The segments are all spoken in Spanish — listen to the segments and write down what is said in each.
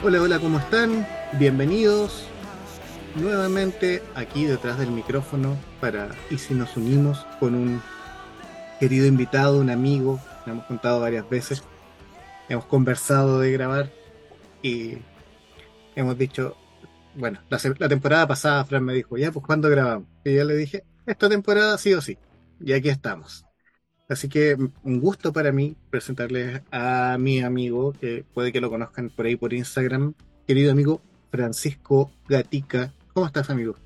Hola, hola, ¿cómo están? Bienvenidos nuevamente aquí detrás del micrófono para Y si nos unimos con un querido invitado, un amigo, le hemos contado varias veces, hemos conversado de grabar y hemos dicho, bueno, la, la temporada pasada Fran me dijo, ya, pues ¿cuándo grabamos? Y yo le dije, esta temporada sí o sí, y aquí estamos. Así que un gusto para mí presentarles a mi amigo, que puede que lo conozcan por ahí por Instagram, querido amigo Francisco Gatica. ¿Cómo estás, amigo?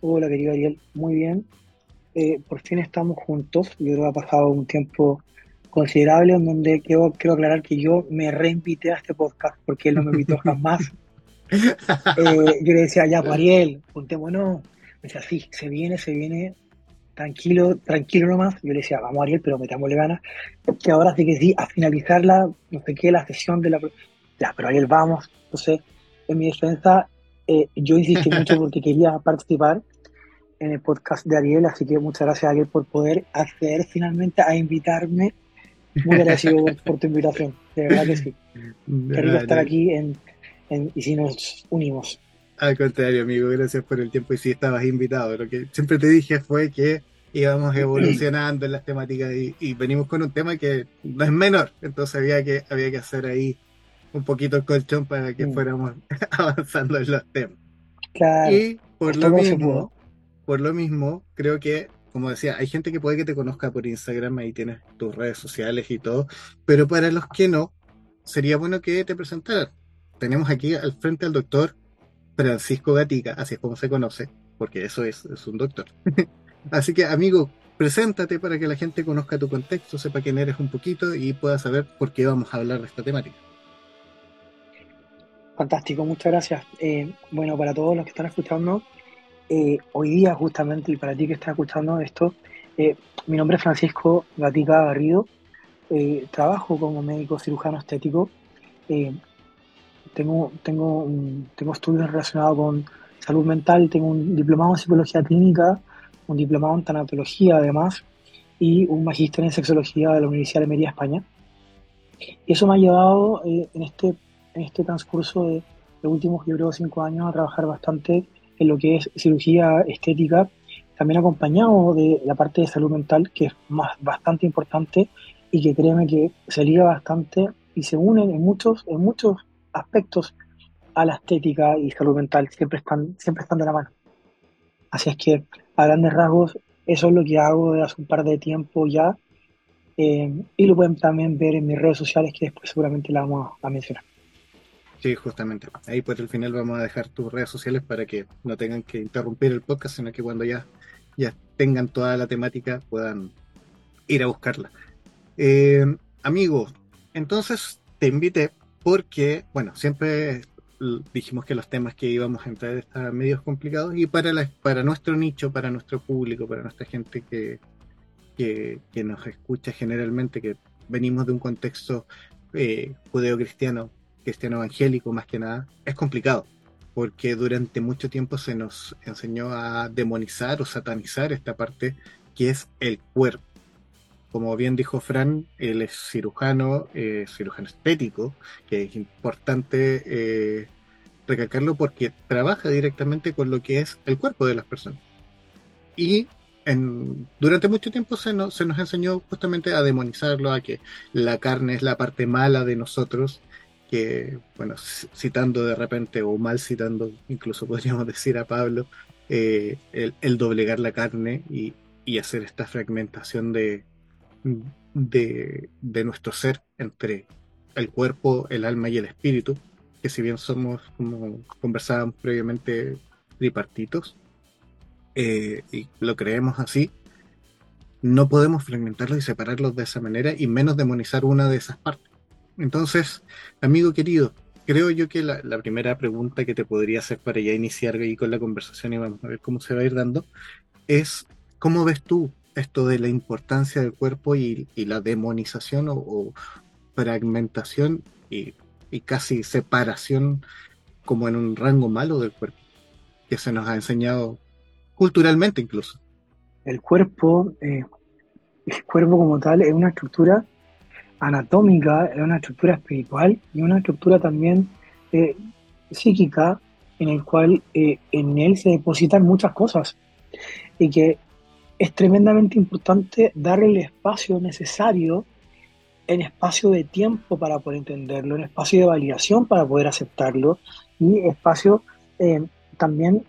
Hola, querido Ariel. Muy bien. Eh, por fin estamos juntos. Yo creo que ha pasado un tiempo considerable en donde quiero, quiero aclarar que yo me reinvité a este podcast porque él no me invitó jamás. eh, yo le decía, ya, pues, Ariel, juntémonos. Me decía, sí, se viene, se viene tranquilo, tranquilo nomás. Yo le decía, vamos Ariel, pero metámosle ganas. Que ahora sí que sí, a finalizar la, no sé qué, la sesión de la... Ya, pero Ariel, vamos. Entonces, en mi defensa, eh, yo insistí mucho porque quería participar en el podcast de Ariel, así que muchas gracias Ariel por poder acceder finalmente a invitarme. Muy agradecido por, tu invitación, de verdad que sí. Quería estar aquí en, en, y si nos unimos. Al contrario, amigo, gracias por el tiempo y si estabas invitado. Lo que siempre te dije fue que íbamos evolucionando en las temáticas y, venimos con un tema que no es menor, entonces había que, había que hacer ahí un poquito el colchón para que mm. fuéramos avanzando en los temas. y por lo mismo, por lo mismo, creo que, como decía, hay gente que puede que te conozca por Instagram, ahí tienes tus redes sociales y todo, pero para los que no, sería bueno que te presentaran. Tenemos aquí al frente al doctor Francisco Gatica, así es como se conoce, porque eso es, es un doctor. así que, amigo, preséntate para que la gente conozca tu contexto, sepa quién eres un poquito y pueda saber por qué vamos a hablar de esta temática. Fantástico, muchas gracias. Eh, bueno, para todos los que están escuchando, eh, hoy día justamente, y para ti que estás escuchando esto, eh, mi nombre es Francisco Gatica Garrido, trabajo como médico cirujano estético tengo, tengo, tengo estudios relacionados con salud mental, tengo un diplomado en psicología clínica, un diplomado en tanatología además, y un magíster en sexología de la Universidad de Media España. Y eso me ha llevado eh, en, este, en este transcurso de los últimos, yo creo, cinco años a trabajar bastante en lo que es cirugía estética, también acompañado de la parte de salud mental, que es más, bastante importante y que créeme que se liga bastante y se unen en muchos, en muchos aspectos a la estética y salud mental siempre están, siempre están de la mano. Así es que, a grandes rasgos, eso es lo que hago desde hace un par de tiempo ya. Eh, y lo pueden también ver en mis redes sociales, que después seguramente la vamos a mencionar. Sí, justamente. Ahí por el final vamos a dejar tus redes sociales para que no tengan que interrumpir el podcast, sino que cuando ya, ya tengan toda la temática puedan ir a buscarla. Eh, amigos, entonces te invité porque, bueno, siempre dijimos que los temas que íbamos a entrar estaban medios complicados y para, para nuestro nicho, para nuestro público, para nuestra gente que, que, nos escucha generalmente, que venimos de un contexto eh, judeo-cristiano, cristiano evangélico más que nada, es complicado porque durante mucho tiempo se nos enseñó a demonizar o satanizar esta parte que es el cuerpo como bien dijo Fran, él es cirujano, eh, cirujano estético, que es importante eh, recalcarlo porque trabaja directamente con lo que es el cuerpo de las personas. Y en, durante mucho tiempo se nos, se nos enseñó justamente a demonizarlo, a que la carne es la parte mala de nosotros, que, bueno, citando de repente, o mal citando, incluso podríamos decir a Pablo, eh, el, doblegar la carne y hacer esta fragmentación de, de, nuestro ser entre el cuerpo, el alma y el espíritu, que si bien somos, como conversábamos previamente, tripartitos, eh, y lo creemos así, no podemos fragmentarlos y separarlos de esa manera y menos demonizar una de esas partes. Entonces, amigo querido, creo yo que la, la, primera pregunta que te podría hacer para ya iniciar ahí con la conversación y vamos a ver cómo se va a ir dando, es ¿cómo ves tú esto de la importancia del cuerpo y, la demonización o, fragmentación y, casi separación como en un rango malo del cuerpo, que se nos ha enseñado culturalmente incluso. El cuerpo, eh, el cuerpo como tal es una estructura anatómica, es una estructura espiritual y una estructura también eh, psíquica en el cual eh, en él se depositan muchas cosas y que es tremendamente importante darle el espacio necesario en espacio de tiempo para poder entenderlo, en espacio de validación para poder aceptarlo y espacio eh, también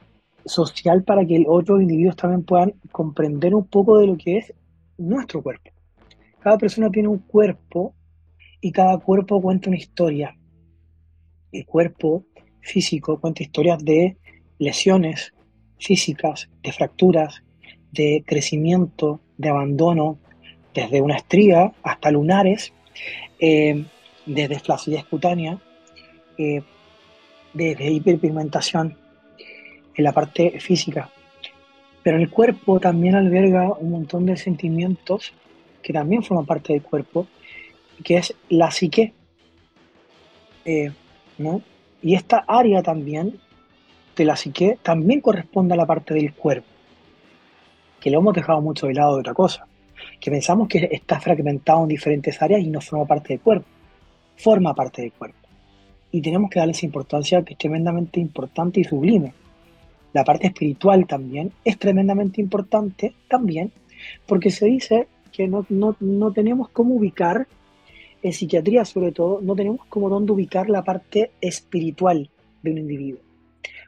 social para que otros individuos también puedan comprender un poco de lo que es nuestro cuerpo. Cada persona tiene un cuerpo y cada cuerpo cuenta una historia. El cuerpo físico cuenta historias de lesiones físicas, de fracturas, de crecimiento, de abandono, desde una estría hasta lunares, eh, desde flacidez cutánea, eh, desde hiperpigmentación en la parte física. Pero el cuerpo también alberga un montón de sentimientos que también forman parte del cuerpo, que es la psique. Eh, ¿no? Y esta área también de la psique también corresponde a la parte del cuerpo, que lo hemos dejado mucho de lado de otra cosa, que pensamos que está fragmentado en diferentes áreas y no forma parte del cuerpo, forma parte del cuerpo. Y tenemos que darle esa importancia que es tremendamente importante y sublime. La parte espiritual también es tremendamente importante también, porque se dice que no, no, no tenemos cómo ubicar en psiquiatría sobre todo, no tenemos como dónde ubicar la parte espiritual de un individuo.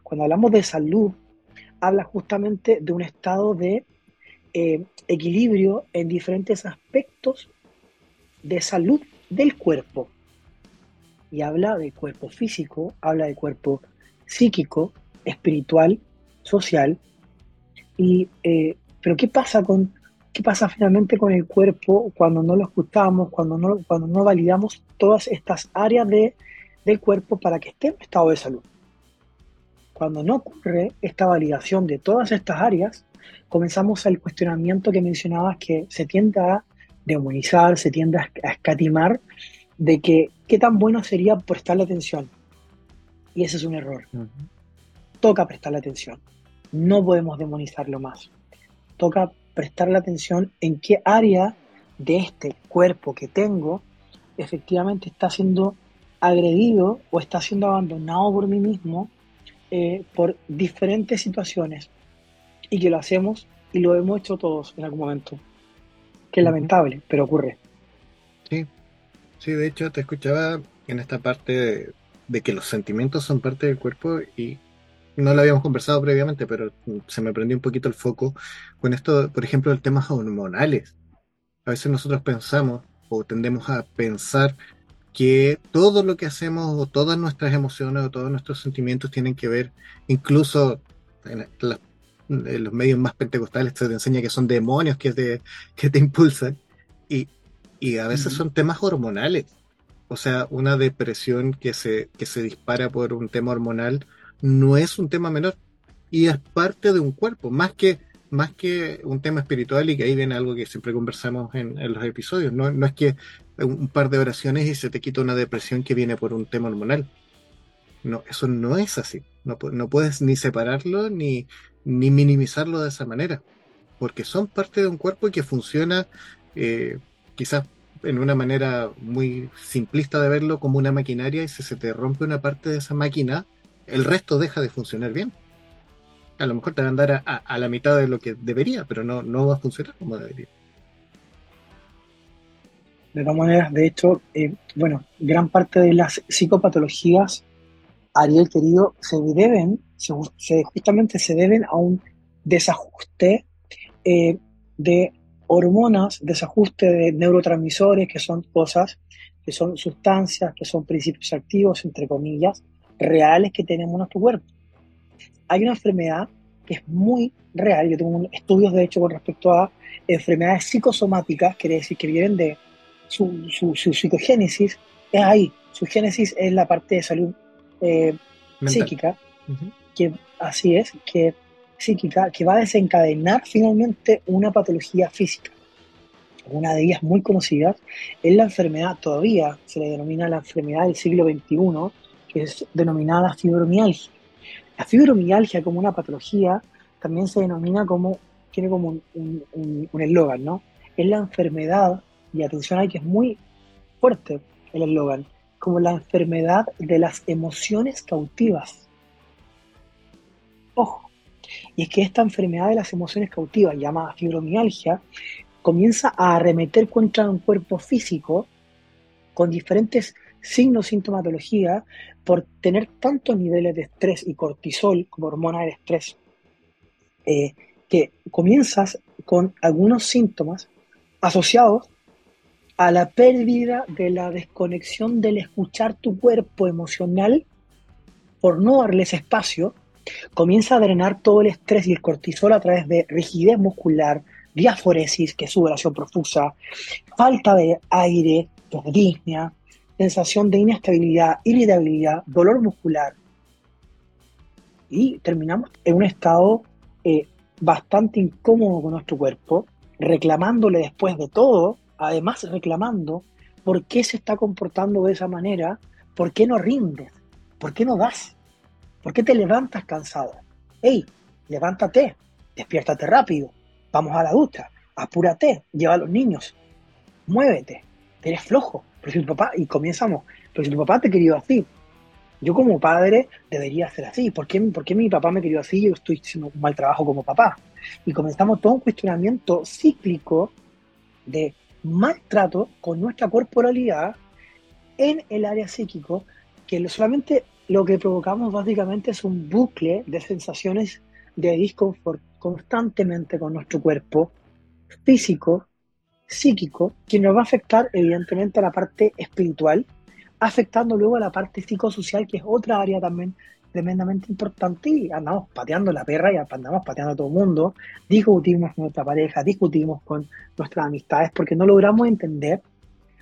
Cuando hablamos de salud, habla justamente de un estado de eh, equilibrio en diferentes aspectos de salud del cuerpo. Y habla de cuerpo físico, habla de cuerpo psíquico, espiritual, social. Y, eh, pero ¿qué pasa con ¿Qué pasa finalmente con el cuerpo cuando no lo escuchamos, cuando no, cuando no validamos todas estas áreas de, del cuerpo para que esté en estado de salud? Cuando no ocurre esta validación de todas estas áreas, comenzamos al cuestionamiento que mencionabas que se tiende a demonizar, se tiende a escatimar de que qué tan bueno sería prestarle atención. Y ese es un error. Toca prestarle atención. No podemos demonizarlo más. Toca prestarle atención en qué área de este cuerpo que tengo efectivamente está siendo agredido o está siendo abandonado por mí mismo eh, por diferentes situaciones y que lo hacemos y lo hemos hecho todos en algún momento. Que es lamentable, pero ocurre. Sí, sí, de hecho te escuchaba en esta parte de, de que los sentimientos son parte del cuerpo y no lo habíamos conversado previamente, pero se me prendió un poquito el foco con esto, por ejemplo, el temas hormonales. A veces nosotros pensamos o tendemos a pensar que todo lo que hacemos o todas nuestras emociones o todos nuestros sentimientos tienen que ver, incluso en, los medios más pentecostales se te enseña que son demonios que te, que te impulsan y, a veces son temas hormonales. O sea, una depresión que se, que se dispara por un tema hormonal no es un tema menor y es parte de un cuerpo, más que, más que un tema espiritual y que ahí viene algo que siempre conversamos en, los episodios. No, no, es que un par de oraciones y se te quita una depresión que viene por un tema hormonal. No, eso no es así. No, no puedes ni separarlo ni, ni minimizarlo de esa manera, porque son parte de un cuerpo que funciona eh, quizás en una manera muy simplista de verlo como una maquinaria y si se te rompe una parte de esa máquina, el resto deja de funcionar bien. A lo mejor te va a andar a, la mitad de lo que debería, pero no, no va a funcionar como debería. De todas maneras, de hecho, eh, bueno, gran parte de las psicopatologías, Ariel querido, se deben, se, justamente se deben a un desajuste eh, de hormonas, desajuste de neurotransmisores, que son cosas, que son sustancias, que son principios activos, entre comillas, reales que tenemos en nuestro cuerpo. Hay una enfermedad que es muy real, yo tengo estudios de hecho con respecto a enfermedades psicosomáticas, quiere decir que vienen de su, su, psicogénesis, es ahí, su génesis es la parte de salud eh, psíquica, que así es, que psíquica, que va a desencadenar finalmente una patología física. Una de ellas muy conocidas es la enfermedad, todavía se le denomina la enfermedad del siglo XXI, que es denominada fibromialgia. La fibromialgia como una patología también se denomina como, tiene como un eslogan, un, ¿no? Es la enfermedad, y atención hay que es muy fuerte el eslogan, como la enfermedad de las emociones cautivas. Y es que esta enfermedad de las emociones cautivas, llamada fibromialgia, comienza a arremeter contra un cuerpo físico con diferentes signos, sintomatología, por tener tantos niveles de estrés y cortisol como hormona del estrés, eh, que comienzas con algunos síntomas asociados a la pérdida de la desconexión del escuchar tu cuerpo emocional por no darles espacio, comienza a drenar todo el estrés y el cortisol a través de rigidez muscular, diaforesis, que es sudoración profusa, falta de aire, disnea, sensación de inestabilidad, irritabilidad, dolor muscular. Y terminamos en un estado eh, bastante incómodo con nuestro cuerpo, reclamándole después de todo, además reclamando por qué se está comportando de esa manera, por qué no rindes, por qué no das, por qué te levantas cansado. ¡Ey! Levántate, despiértate rápido, vamos a la ducha, apúrate, lleva a los niños, muévete, eres flojo, pero si tu papá, y comenzamos, pero si tu papá te quería así, yo como padre debería ser así, ¿por qué, ¿por qué mi papá me quería así yo estoy haciendo un mal trabajo como papá? Y comenzamos todo un cuestionamiento cíclico de maltrato con nuestra corporalidad en el área psíquico, que solamente lo que provocamos básicamente es un bucle de sensaciones de disconfort constantemente con nuestro cuerpo físico, psíquico, que nos va a afectar evidentemente a la parte espiritual, afectando luego a la parte psicosocial, que es otra área también tremendamente importante y andamos pateando la perra y andamos pateando a todo el mundo, discutimos con nuestra pareja, discutimos con nuestras amistades porque no logramos entender,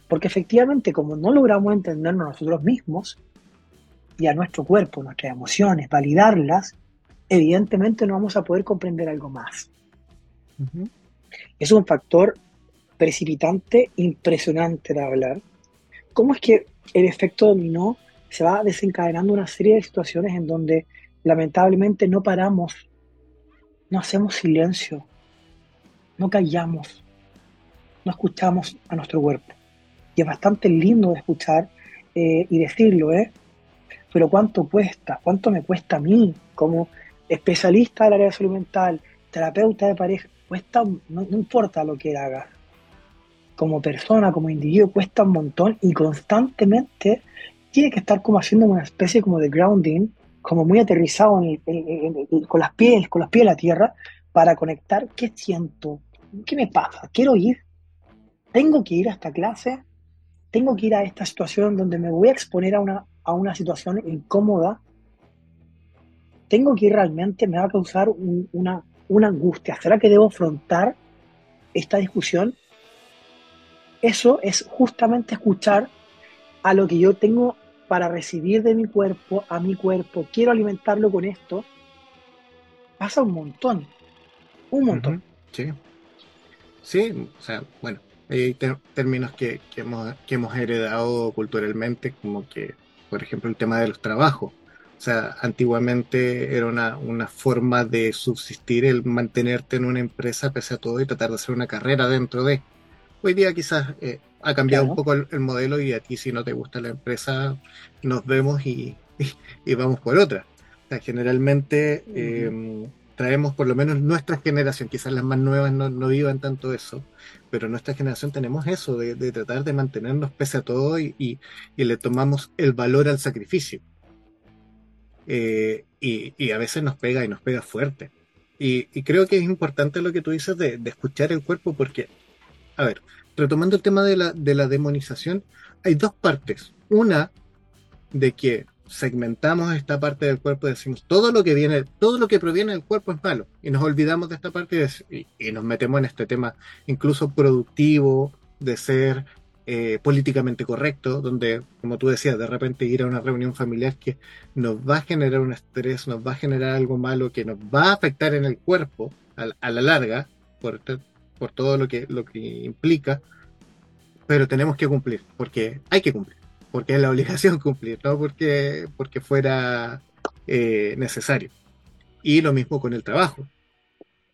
porque efectivamente como no logramos entendernos nosotros mismos y a nuestro cuerpo, nuestras emociones, validarlas, evidentemente no vamos a poder comprender algo más. Es un factor precipitante, impresionante de hablar. ¿Cómo es que el efecto dominó se va desencadenando una serie de situaciones en donde lamentablemente no paramos, no hacemos silencio, no callamos, no escuchamos a nuestro cuerpo. Y es bastante lindo de escuchar eh, y decirlo, ¿eh? Pero ¿cuánto cuesta? ¿Cuánto me cuesta a mí como especialista del área de salud mental, terapeuta de pareja? Cuesta, no, importa lo que hagas. Como persona, como individuo, cuesta un montón y constantemente tiene que estar como haciendo una especie como de grounding, como muy aterrizado con las pies, con los pies de la tierra, para conectar qué siento, qué me pasa, quiero ir, tengo que ir a esta clase, tengo que ir a esta situación donde me voy a exponer a una, a una situación incómoda, tengo que ir realmente, me va a causar una, una angustia, ¿será que debo afrontar esta discusión? Eso es justamente escuchar a lo que yo tengo para recibir de mi cuerpo, a mi cuerpo, quiero alimentarlo con esto, pasa un montón. Un montón. Sí. Sí, o sea, bueno, hay términos que, hemos, que hemos heredado culturalmente, como que, por ejemplo, el tema de los trabajos. O sea, antiguamente era una, una, forma de subsistir el mantenerte en una empresa pese a todo y tratar de hacer una carrera dentro de. Hoy día quizás eh, ha cambiado un poco el, modelo y a ti si no te gusta la empresa nos vemos y, vamos por otra. O sea, generalmente traemos por lo menos nuestra generación, quizás las más nuevas no, vivan tanto eso, pero nuestra generación tenemos eso de, tratar de mantenernos pese a todo y, le tomamos el valor al sacrificio. Eh, y, a veces nos pega y nos pega fuerte. Y, creo que es importante lo que tú dices de, de escuchar el cuerpo porque, a ver, retomando el tema de la, de la demonización, hay dos partes. Una, de que segmentamos esta parte del cuerpo y decimos todo lo que viene, todo lo que proviene del cuerpo es malo. Y nos olvidamos de esta parte y, nos metemos en este tema incluso productivo, de ser eh, políticamente correcto, donde, como tú decías, de repente ir a una reunión familiar que nos va a generar un estrés, nos va a generar algo malo que nos va a afectar en el cuerpo a, la larga, por, por todo lo que, lo que implica, pero tenemos que cumplir, porque hay que cumplir, porque es la obligación cumplir, no porque, porque fuera eh, necesario. Y lo mismo con el trabajo,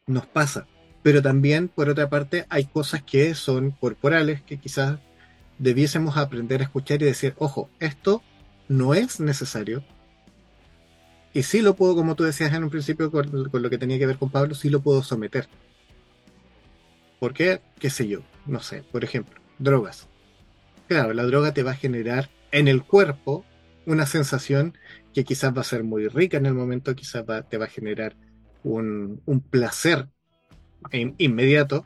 nos pasa. Pero también, por otra parte, hay cosas que son corporales, que quizás debiésemos aprender a escuchar y decir, ojo, esto no es necesario. Y sí lo puedo, como tú decías en un principio con, lo que tenía que ver con Pablo, sí lo puedo someter. ¿Por qué? ¿Qué sé yo? No sé, por ejemplo, drogas. Claro, la droga te va a generar en el cuerpo una sensación que quizás va a ser muy rica en el momento, quizás te va a generar un, un placer inmediato,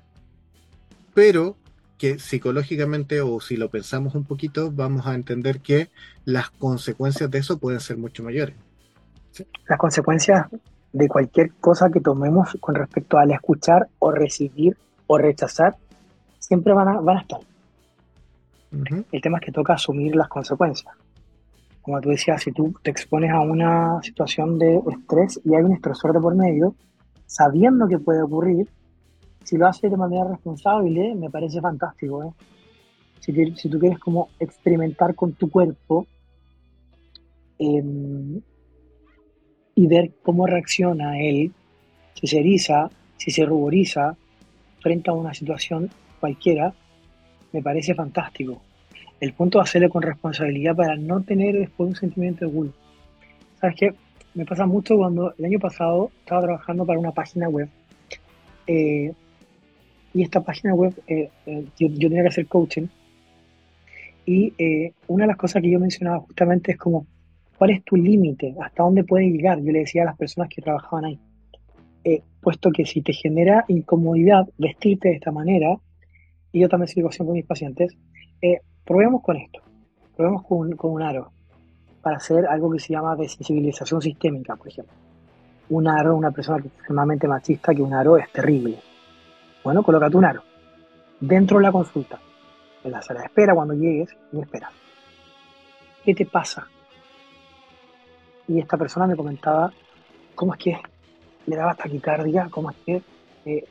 pero que psicológicamente o si lo pensamos un poquito, vamos a entender que las consecuencias de eso pueden ser mucho mayores. Las consecuencias de cualquier cosa que tomemos con respecto al escuchar o recibir o rechazar, siempre van a, van a estar. El tema es que toca asumir las consecuencias. Como tú decías, si tú te expones a una situación de estrés y hay un estresor de por medio, sabiendo que puede ocurrir, si lo haces de manera responsable, me parece fantástico. ¿eh? Si, si, tú quieres como experimentar con tu cuerpo em, y ver cómo reacciona él, si se eriza, si se ruboriza frente a una situación cualquiera, me parece fantástico. El punto es hacerlo con responsabilidad para no tener después un sentimiento de culpa. ¿Sabes qué? Me pasa mucho cuando el año pasado estaba trabajando para una página web eh, y esta página web, eh, eh, yo, tenía que hacer coaching. Y una de las cosas que yo mencionaba justamente es como, ¿cuál es tu límite? ¿Hasta dónde puedes llegar? Yo le decía a las personas que trabajaban ahí, puesto que si te genera incomodidad vestirte de esta manera, y yo también sigo haciendo con mis pacientes, probemos con esto, probemos con, con un aro, para hacer algo que se llama desensibilización sistémica, por ejemplo. Un aro, una persona extremadamente machista, que un aro es terrible bueno, colócate un aro dentro de la consulta, en la sala de espera, cuando llegues, y espera. ¿Qué te pasa? Y esta persona me comentaba cómo es que le daba taquicardia, cómo es que eh,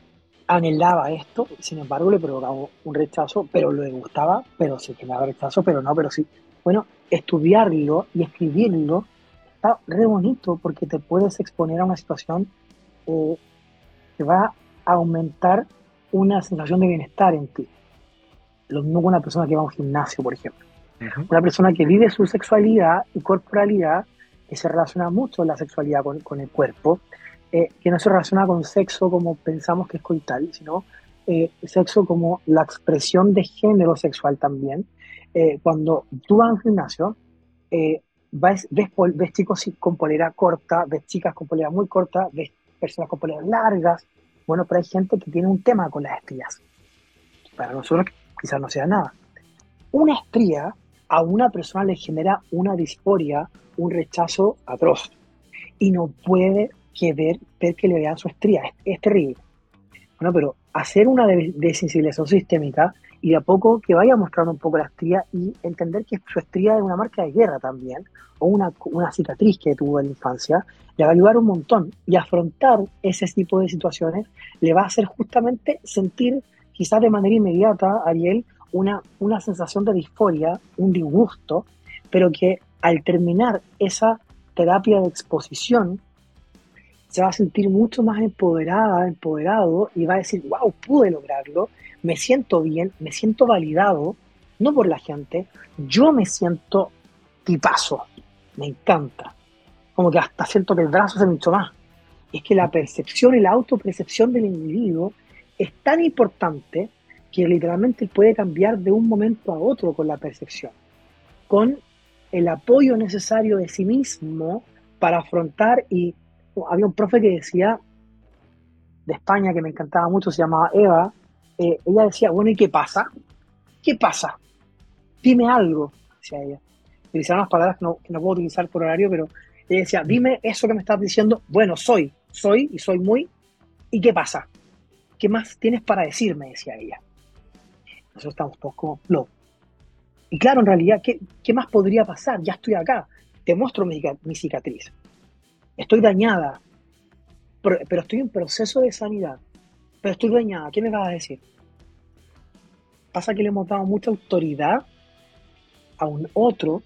anhelaba esto, sin embargo le provocaba un rechazo, pero le gustaba, pero sí que daba rechazo, pero no, pero sí. Bueno, estudiarlo y escribirlo está re bonito porque te puedes exponer a una situación eh, que va a aumentar una sensación de bienestar en ti. Lo mismo con una persona que va a un gimnasio, por ejemplo. Una persona que vive su sexualidad y corporalidad, que se relaciona mucho la sexualidad con, el cuerpo, eh, que no se relaciona con sexo como pensamos que es coital, sino eh, sexo como la expresión de género sexual también. Eh, cuando tú vas a un gimnasio, ves, ves, chicos con polera corta, ves chicas con polera muy corta, ves personas con poleras largas, bueno, pero hay gente que tiene un tema con las estrías. Para nosotros quizás no sea nada. Una estría a una persona le genera una disforia, un rechazo atroz. Y no puede que ver, ver que le vean su estría. Es, terrible. Bueno, pero hacer una desensibilización sistémica y de a poco que vaya mostrando un poco la estría y entender que su estría es una marca de guerra también, o una, una cicatriz que tuvo en la infancia, le va a ayudar un montón. Y afrontar ese tipo de situaciones le va a hacer justamente sentir, quizás de manera inmediata, Ariel, una, una sensación de disforia, un disgusto, pero que al terminar esa terapia de exposición, se va a sentir mucho más empoderada, empoderado y va a decir, wow, pude lograrlo, me siento bien, me siento validado, no por la gente, yo me siento tipazo, me encanta como que hasta siento que el brazo se me hinchó más. Es que la percepción y la autopercepción del individuo es tan importante que literalmente puede cambiar de un momento a otro con la percepción, con el apoyo necesario de sí mismo para afrontar y había un profe que decía de España que me encantaba mucho, se llamaba Eva, eh, ella decía, bueno, ¿y qué pasa? ¿Qué pasa? Dime algo, decía ella. Utilizaban unas palabras que no, que no puedo utilizar por horario, pero y decía, dime eso que me estás diciendo, bueno, soy, soy y soy muy, ¿y qué pasa? ¿Qué más tienes para decirme? Decía ella. Nosotros estamos todos como, no. Y claro, en realidad, ¿qué, ¿qué, más podría pasar? Ya estoy acá, te muestro mi, mi cicatriz. Estoy dañada, pero, estoy en proceso de sanidad. Pero estoy dañada, ¿qué me vas a decir? Pasa que le hemos dado mucha autoridad a un otro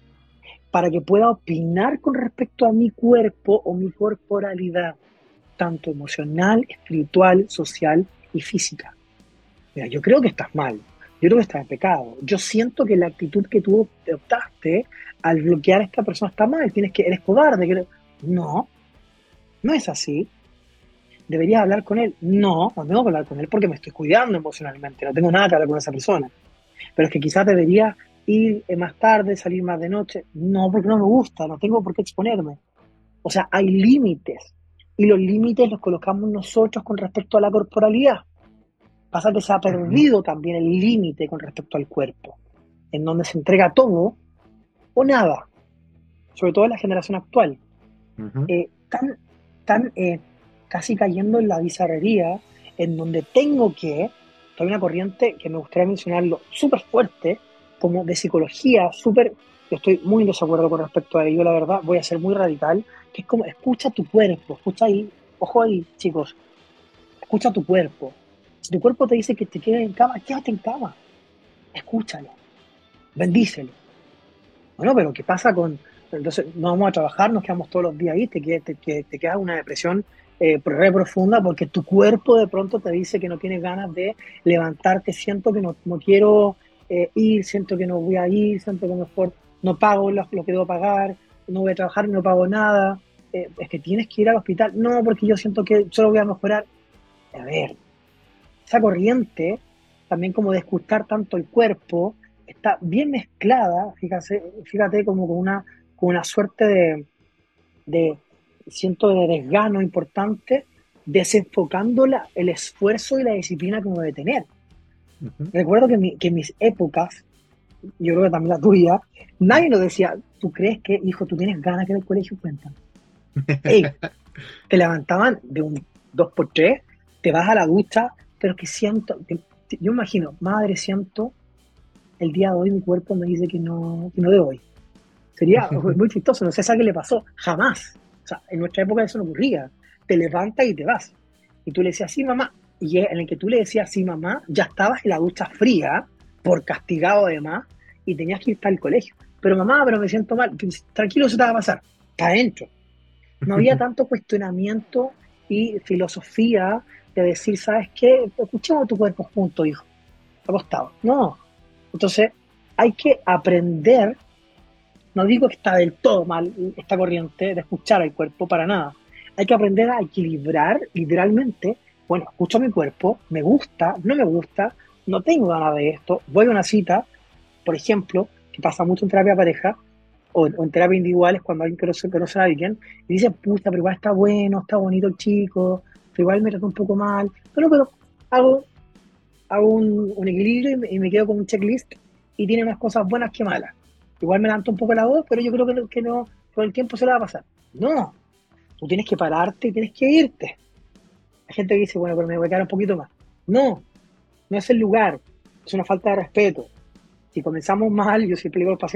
para que pueda opinar con respecto a mi cuerpo o mi corporalidad, tanto emocional, espiritual, social y física. Mira, yo creo que estás mal, yo creo que está en pecado. Yo siento que la actitud que tú adoptaste al bloquear a esta persona está mal, tienes que, eres cobarde. No, no es así. ¿Deberías hablar con él? No, no tengo que hablar con él porque me estoy cuidando emocionalmente, no tengo nada que hablar con esa persona. Pero es que quizás debería ir más tarde, salir más de noche. No, porque no me gusta, no tengo por qué exponerme. O sea, hay límites. Y los límites los colocamos nosotros con respecto a la corporalidad. Pasa que se ha perdido también el límite con respecto al cuerpo, en donde se entrega todo o nada, sobre todo en la generación actual. Eh, tan, tan eh, casi cayendo en la bizarrería, en donde tengo que, hay una corriente que me gustaría mencionarlo súper fuerte, como de psicología, súper, yo estoy muy en desacuerdo con respecto a ello, la verdad, voy a ser muy radical, que es como, escucha tu cuerpo, escucha ahí, ojo ahí, chicos, escucha tu cuerpo. Si tu cuerpo te dice que te quedes en cama, quédate en cama. Escúchalo, bendícelo. Bueno, pero ¿qué pasa con, entonces no vamos a trabajar, nos quedamos todos los días ahí, te, te, te, te queda una depresión eh, profunda porque tu cuerpo de pronto te dice que no tienes ganas de levantarte, siento que no, no quiero eh, ir, siento que no voy a ir, siento que mejor no pago lo, que debo pagar, no voy a trabajar, no pago nada, eh, es que tienes que ir al hospital, no, porque yo siento que solo voy a mejorar. A ver, esa corriente, también como de escuchar tanto el cuerpo, está bien mezclada, fíjate, fíjate como con una, con una suerte de siento de desgano importante, desenfocando el esfuerzo y la disciplina que uno debe tener. Recuerdo que, en mis épocas, yo creo que también la tuya, nadie nos decía, ¿tú crees que, hijo, tú tienes ganas que en el colegio cuentan? te levantaban de un 2 por 3 te vas a la ducha, pero que siento, yo imagino, madre, siento, el día de hoy mi cuerpo me dice que no, que no de hoy. Sería muy chistoso, no sé a qué le pasó, jamás. O sea, en nuestra época eso no ocurría. Te levantas y te vas. Y tú le decías, sí, mamá. Y en el que tú le decías, sí, mamá, ya estabas en la ducha fría, por castigado además, y tenías que ir para el colegio. Pero mamá, pero me siento mal. Tranquilo, se te va a pasar. Está adentro. No había tanto cuestionamiento y filosofía de decir, ¿sabes qué? Escuchemos tu cuerpo junto, hijo. Acostado. No. Entonces, hay que aprender no digo que está del todo mal esta corriente de escuchar al cuerpo para nada. Hay que aprender a equilibrar literalmente, bueno, escucho a mi cuerpo, me gusta, no me gusta, no tengo ganas de esto, voy a una cita, por ejemplo, que pasa mucho en terapia pareja o, en terapia individual, es cuando alguien conoce, conoce a alguien y dice, puta, pero igual está bueno, está bonito el chico, pero igual me trata un poco mal, pero, pero hago, hago un, equilibrio y me quedo con un checklist y tiene más cosas buenas que malas. Igual me levanto un poco la voz, pero yo creo que no, que con el tiempo se le va a pasar. No, tú tienes que pararte y tienes que irte. Hay gente que dice, bueno, pero me voy a quedar un poquito más. No, no es el lugar, es una falta de respeto. Si comenzamos mal, yo siempre digo a los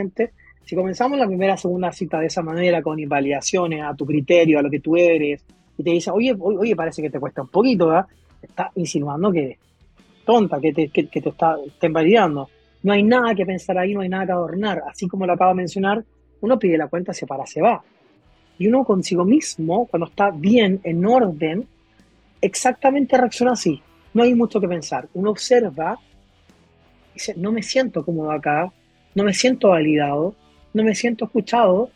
si comenzamos la primera segunda cita de esa manera, con invalidaciones a tu criterio, a lo que tú eres, y te dice, oye, oye, parece que te cuesta un poquito, ¿verdad? Está insinuando que tonta, que te, está invalidando. No hay nada que pensar ahí, no hay nada que adornar. Así como lo acabo de mencionar, uno pide la cuenta, se para, se va. Y uno consigo mismo, cuando está bien, en orden, exactamente reacciona así. No hay mucho que pensar. Uno observa dice, no me siento cómodo acá, no me siento validado, no me siento escuchado.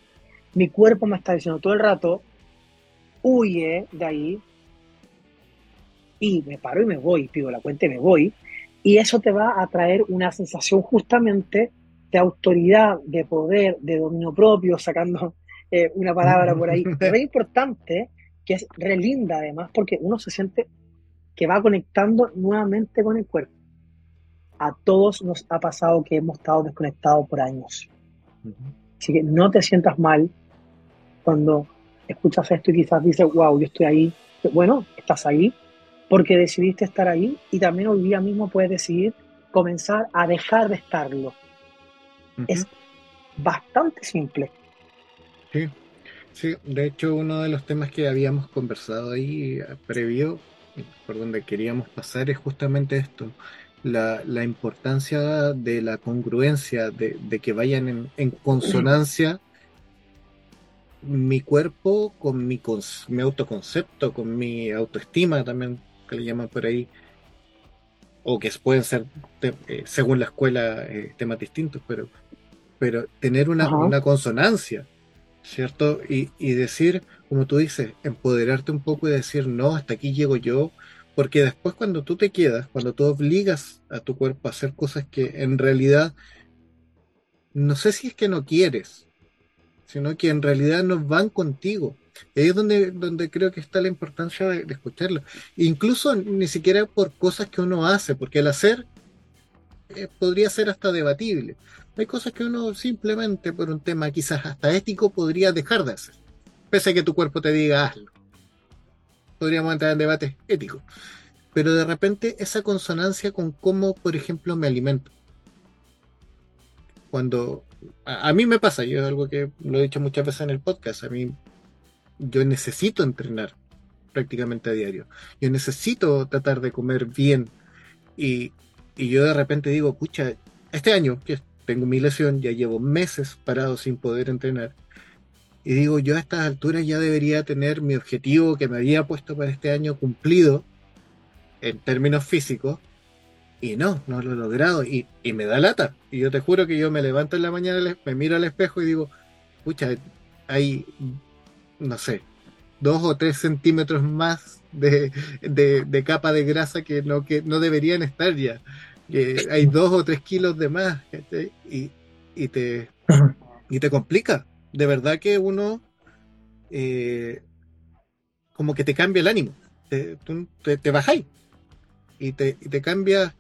Mi cuerpo me está diciendo todo el rato, huye de ahí. Y me paro y me voy, pido la cuenta y me voy. Y eso te va a traer una sensación justamente de autoridad, de poder, de dominio propio, sacando eh, una palabra por ahí. Es importante, que es re linda además, porque uno se siente que va conectando nuevamente con el cuerpo. A todos nos ha pasado que hemos estado desconectados por años. Así que no te sientas mal cuando escuchas esto y quizás dices, wow, yo estoy ahí. Bueno, estás ahí, porque decidiste estar ahí y también hoy día mismo puedes decidir comenzar a dejar de estarlo. Es bastante simple. Sí, sí, de hecho uno de los temas que habíamos conversado ahí eh, previo, por donde queríamos pasar, es justamente esto, la, importancia de la congruencia, de, que vayan en, consonancia mi cuerpo con mi, mi autoconcepto, con mi autoestima también le llaman por ahí. o que pueden ser, eh, según la escuela, eh, temas distintos, pero, pero tener una, una consonancia, ¿cierto? Y, y, decir, como tú dices, empoderarte un poco y decir, no, hasta aquí llego yo, porque después cuando tú te quedas, cuando tú obligas a tu cuerpo a hacer cosas que en realidad, no sé si es que no quieres, sino que en realidad no van contigo. Ahí es donde, donde creo que está la importancia de, escucharlo. Incluso ni siquiera por cosas que uno hace, porque el hacer eh, podría ser hasta debatible. Hay cosas que uno simplemente por un tema quizás hasta ético podría dejar de hacer, pese a que tu cuerpo te diga hazlo. Podríamos entrar en debates éticos. Pero de repente esa consonancia con cómo, por ejemplo, me alimento. Cuando a, mí me pasa, yo es algo que lo he dicho muchas veces en el podcast, a mí yo necesito entrenar prácticamente a diario. Yo necesito tratar de comer bien. Y, yo de repente digo, pucha, este año que tengo mi lesión, ya llevo meses parado sin poder entrenar. Y digo, yo a estas alturas ya debería tener mi objetivo que me había puesto para este año cumplido en términos físicos. Y no, no lo he logrado. Y, y me da lata. Y yo te juro que yo me levanto en la mañana, me miro al espejo y digo, pucha, hay no sé, dos o tres centímetros más de, capa de grasa que no, que no deberían estar ya. hay dos o tres kilos de más y, y, te, y te complica. De verdad que uno eh, como que te cambia el ánimo. Te, te, te bajáis y te, y te cambia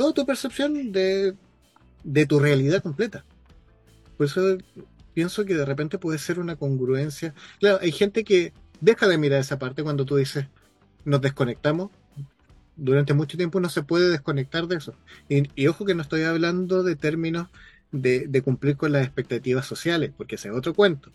toda tu percepción de, de tu realidad completa. Por eso pienso que de repente puede ser una congruencia. Claro, hay gente que deja de mirar esa parte cuando tú dices nos desconectamos. Durante mucho tiempo no se puede desconectar de eso. Y, ojo que no estoy hablando de términos de, cumplir con las expectativas sociales, porque ese es otro cuento.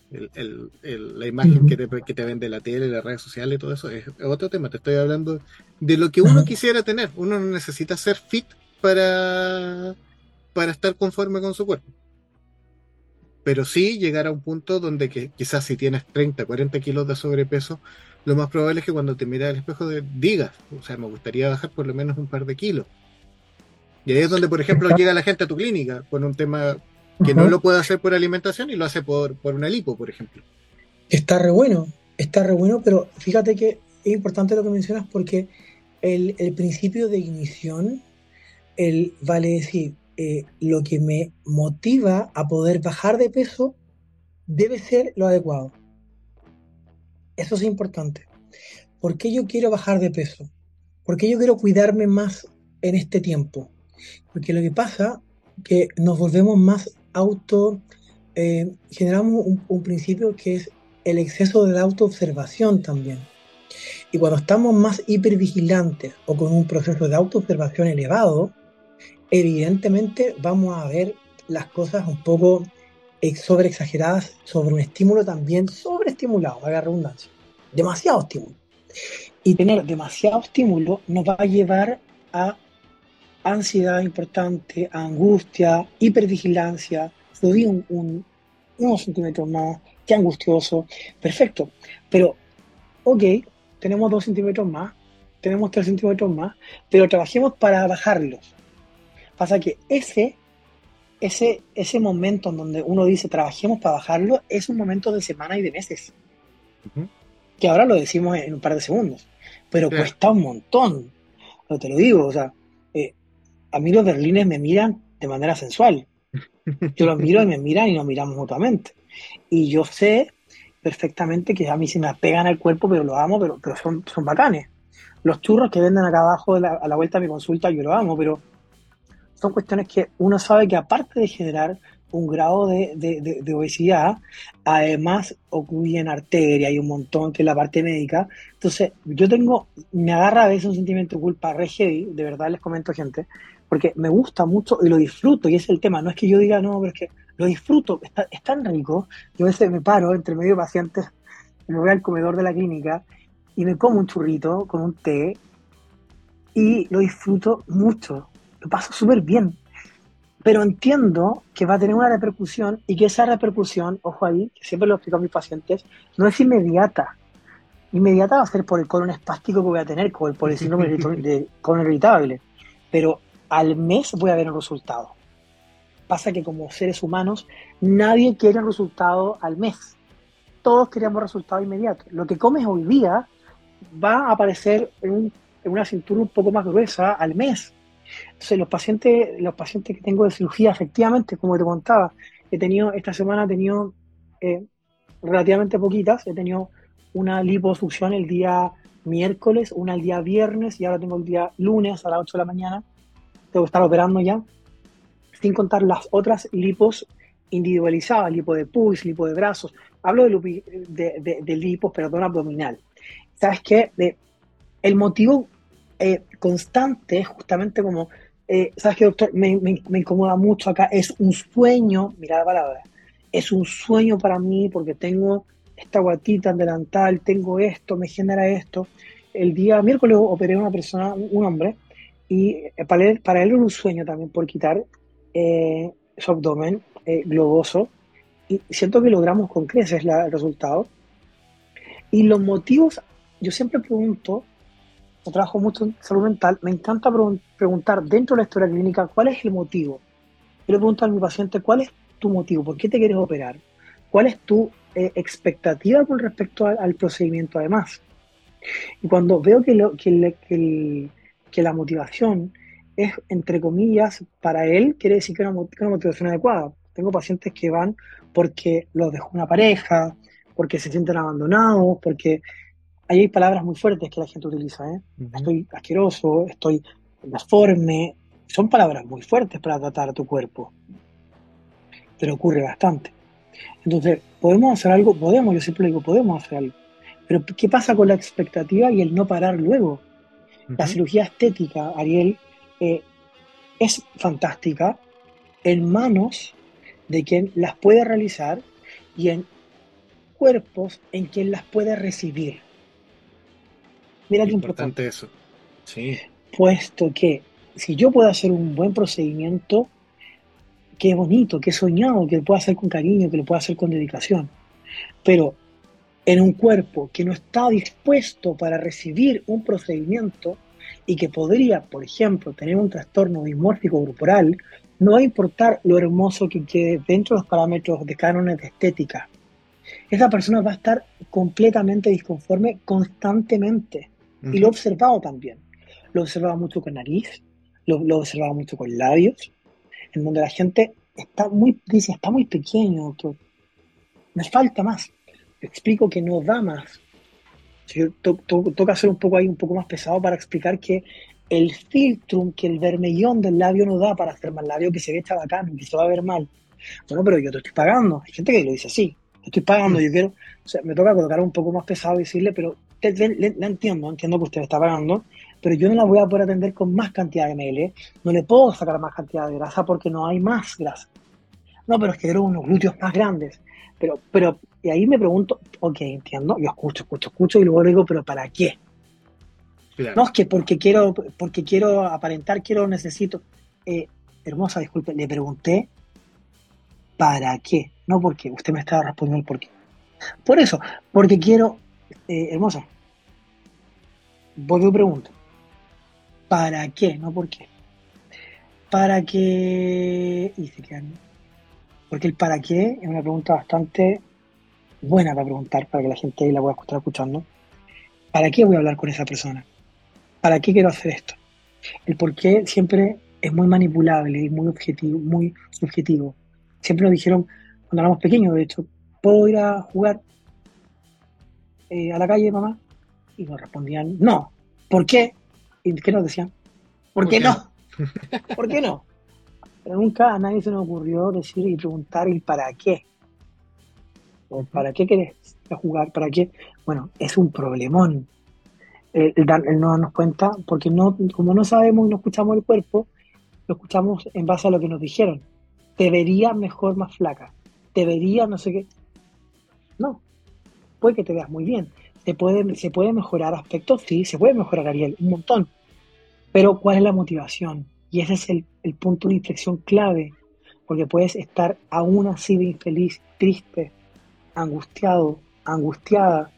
la imagen que, te, que te vende la tele, las redes sociales todo eso es otro tema. Te estoy hablando de lo que uno quisiera tener. Uno no necesita ser fit para, para estar conforme con su cuerpo pero sí llegar a un punto donde que quizás si tienes 30, 40 kilos de sobrepeso, lo más probable es que cuando te miras al espejo digas, o sea, me gustaría bajar por lo menos un par de kilos. Y ahí es donde, por ejemplo, llega la gente a tu clínica con un tema que no lo puede hacer por alimentación y lo hace por, por una lipo, por ejemplo. Está re bueno, está re bueno, pero fíjate que es importante lo que mencionas porque el, el principio de ignición, el vale decir, eh, lo que me motiva a poder bajar de peso debe ser lo adecuado. Eso es importante. ¿Por qué yo quiero bajar de peso? ¿Por qué yo quiero cuidarme más en este tiempo? Porque lo que pasa que nos volvemos más auto, eh, generamos un, un principio que es el exceso de la autoobservación también. Y cuando estamos más hipervigilantes o con un proceso de autoobservación elevado, evidentemente vamos a ver las cosas un poco sobre exageradas sobre un estímulo también sobreestimulado, haga redundancia. Demasiado estímulo. Y tener demasiado estímulo nos va a llevar a ansiedad importante, a angustia, hipervigilancia, subir un, unos centímetros más, qué angustioso. Perfecto. Pero, ok, tenemos dos centímetros más, tenemos tres centímetros más, pero trabajemos para bajarlos. Pasa que ese, ese, ese momento en donde uno dice trabajemos para bajarlo es un momento de semana y de meses. Que ahora lo decimos en un par de segundos. Pero cuesta un montón. No te lo digo, o sea, eh, a mí los berlines me miran de manera sensual. Yo los miro y me miran y nos miramos mutuamente. Y yo sé perfectamente que a mí se me pegan al cuerpo, pero lo amo, pero, pero son, son bacanes. Los churros que venden acá abajo a la vuelta de mi consulta, yo lo amo, pero son cuestiones que uno sabe que aparte de generar un grado de, obesidad, además ocurren arteria y un montón que es la parte médica. Entonces, yo tengo, me agarra a veces un sentimiento de culpa re heavy, de verdad les comento gente, porque me gusta mucho y lo disfruto, y es el tema. No es que yo diga, no, pero es que lo disfruto, está, es tan rico. Yo a veces me paro entre medio de pacientes, me voy al comedor de la clínica y me como un churrito con un té y lo disfruto mucho paso súper bien. Pero entiendo que va a tener una repercusión y que esa repercusión, ojo ahí, que siempre lo explico a mis pacientes, no es inmediata. Inmediata va a ser por el colon espástico que voy a tener, por el síndrome de colon irritable. pero al mes voy a ver un resultado. Pasa que como seres humanos, nadie quiere un resultado al mes. Todos queremos resultado inmediato. Lo que comes hoy día va a aparecer en, una cintura un poco más gruesa al mes. Los pacientes, los pacientes que tengo de cirugía, efectivamente, como te contaba, he tenido, esta semana tenido eh, relativamente poquitas. He tenido una liposucción el día miércoles, una el día viernes y ahora tengo el día lunes a las 8 de la mañana. Tengo que estar operando ya, sin contar las otras lipos individualizadas, lipo de pulse, lipo de brazos. Hablo de, de, de, lipos, perdón, abdominal. ¿Sabes qué? El motivo eh, constante justamente como, eh, ¿sabes qué, doctor? Me, me, me, incomoda mucho acá. Es un sueño, mira la palabra, es un sueño para mí porque tengo esta guatita en delantal, tengo esto, me genera esto. El día miércoles operé a una persona, un hombre, y eh, para él, para él era un sueño también por quitar eh, su abdomen eh, globoso. Y siento que logramos con creces el resultado. Y los motivos, yo siempre pregunto, yo trabajo mucho en salud mental, me encanta preguntar dentro de la historia clínica cuál es el motivo. Yo le pregunto a mi paciente cuál es tu motivo, por qué te quieres operar, cuál es tu eh, expectativa con respecto al, procedimiento además. Y cuando veo que, la motivación es, entre comillas, para él, quiere decir que es una, una, motivación adecuada. Tengo pacientes que van porque los dejó una pareja, porque se sienten abandonados, porque ahí hay palabras muy fuertes que la gente utiliza. ¿eh? Estoy asqueroso, estoy deforme. Son palabras muy fuertes para tratar a tu cuerpo. Pero ocurre bastante. Entonces, ¿podemos hacer algo? Podemos, yo siempre digo, podemos hacer algo. Pero ¿qué pasa con la expectativa y el no parar luego? La cirugía estética, Ariel, eh, es fantástica en manos de quien las puede realizar y en cuerpos en quien las puede recibir. Mira qué importante eso. Sí. Puesto que si yo puedo hacer un buen procedimiento, qué bonito, qué soñado, que lo pueda hacer con cariño, que lo pueda hacer con dedicación. Pero en un cuerpo que no está dispuesto para recibir un procedimiento y que podría, por ejemplo, tener un trastorno dimórfico corporal, no va a importar lo hermoso que quede dentro de los parámetros de cánones de estética. Esa persona va a estar completamente disconforme constantemente. Y lo he observado también. Lo he observado mucho con nariz, lo, lo he observado mucho con labios, en donde la gente está muy, dice, está muy pequeño, me falta más. explico que no da más. toca ser un poco ahí, un poco más pesado para explicar que el filtrum, que el vermellón del labio no da para hacer más labio, que se ve bacán, que se va a ver mal. Bueno, pero yo te estoy pagando. Hay gente que lo dice así. Estoy pagando, yo quiero. O sea, me toca colocar un poco más pesado y decirle, pero le, entiendo, entiendo que usted está pagando, pero yo no la voy a poder atender con más cantidad de ml, no le puedo sacar más cantidad de grasa porque no hay más grasa. No, pero es que quiero unos glúteos más grandes. Pero, pero, y ahí me pregunto, ok, entiendo, yo escucho, escucho, escucho y luego digo, pero ¿para qué? No es que porque quiero, porque quiero aparentar, quiero, necesito. Eh, hermosa, disculpe, le pregunté ¿para qué? No porque usted me estaba respondiendo el por qué. Por eso, porque quiero, eh, hermosa, vuelvo y pregunto, ¿para qué? No por qué. Para qué, y se quedan, porque el para qué es una pregunta bastante buena para preguntar, para que la gente ahí la pueda estar escuchando. ¿Para qué voy a hablar con esa persona? ¿Para qué quiero hacer esto? El por qué siempre es muy manipulable y muy objetivo, muy subjetivo. Siempre nos dijeron, cuando éramos pequeños, de hecho, ¿puedo ir a jugar eh, a la calle, mamá? Y nos respondían, no. ¿Por qué? ¿Y qué nos decían? ¿Por, qué, no? ¿Por qué no? Pero nunca a nadie se nos ocurrió decir y preguntar el para qué. ¿Para qué querés jugar? ¿Para qué? Bueno, es un problemón el, el, no darnos cuenta, porque no, como no sabemos y no escuchamos el cuerpo, lo escuchamos en base a lo que nos dijeron. Te vería mejor más flaca, te vería no sé qué. No, puede que te veas muy bien. Se puede, se puede mejorar aspectos, sí, se puede mejorar, Ariel, un montón. Pero ¿cuál es la motivación? Y ese es el, el punto de inflexión clave, porque puedes estar aún así de infeliz, triste, angustiado, angustiada,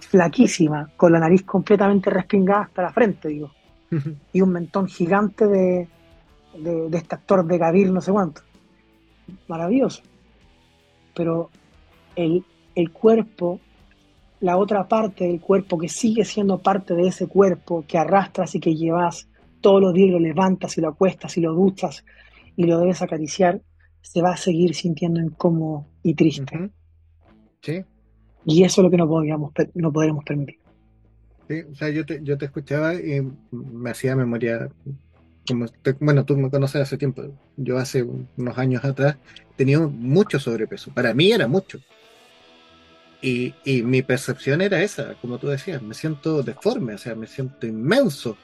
flaquísima, con la nariz completamente respingada hasta la frente, digo. y un mentón gigante de, de, este actor de Gavir, no sé cuánto. Maravilloso. Pero el, el cuerpo, la otra parte del cuerpo que sigue siendo parte de ese cuerpo que arrastras y que llevas todos los días, lo levantas y lo acuestas y lo duchas y lo debes acariciar, se va a seguir sintiendo incómodo y triste. Sí. Y eso es lo que no, podríamos, no podremos permitir. Sí, o sea, yo te, yo te escuchaba y me hacía memoria. Como bueno, tú me conoces hace tiempo. Yo hace unos años atrás tenía mucho sobrepeso. Para mí era mucho. Y, y, mi percepción era esa, como tú decías, me siento deforme, o sea, me siento inmenso.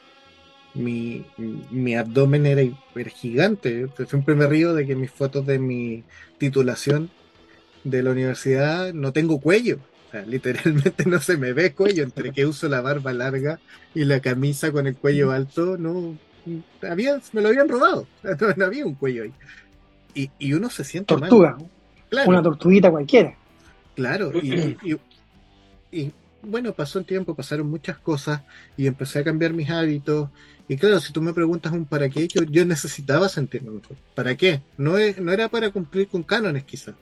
Mi, mi abdomen era, era gigante. Siempre me río de que mis fotos de mi titulación de la universidad no tengo cuello literalmente no se me ve cuello, entre que uso la barba larga y la camisa con el cuello alto, no, había, me lo habían robado, no, había un cuello ahí. Y, y uno se siente Tortuga, una tortuguita cualquiera. Claro, y, y, bueno, pasó el tiempo, pasaron muchas cosas y empecé a cambiar mis hábitos. Y claro, si tú me preguntas un para qué, yo, yo necesitaba sentirme mejor. ¿Para qué? No, es, no era para cumplir con cánones quizás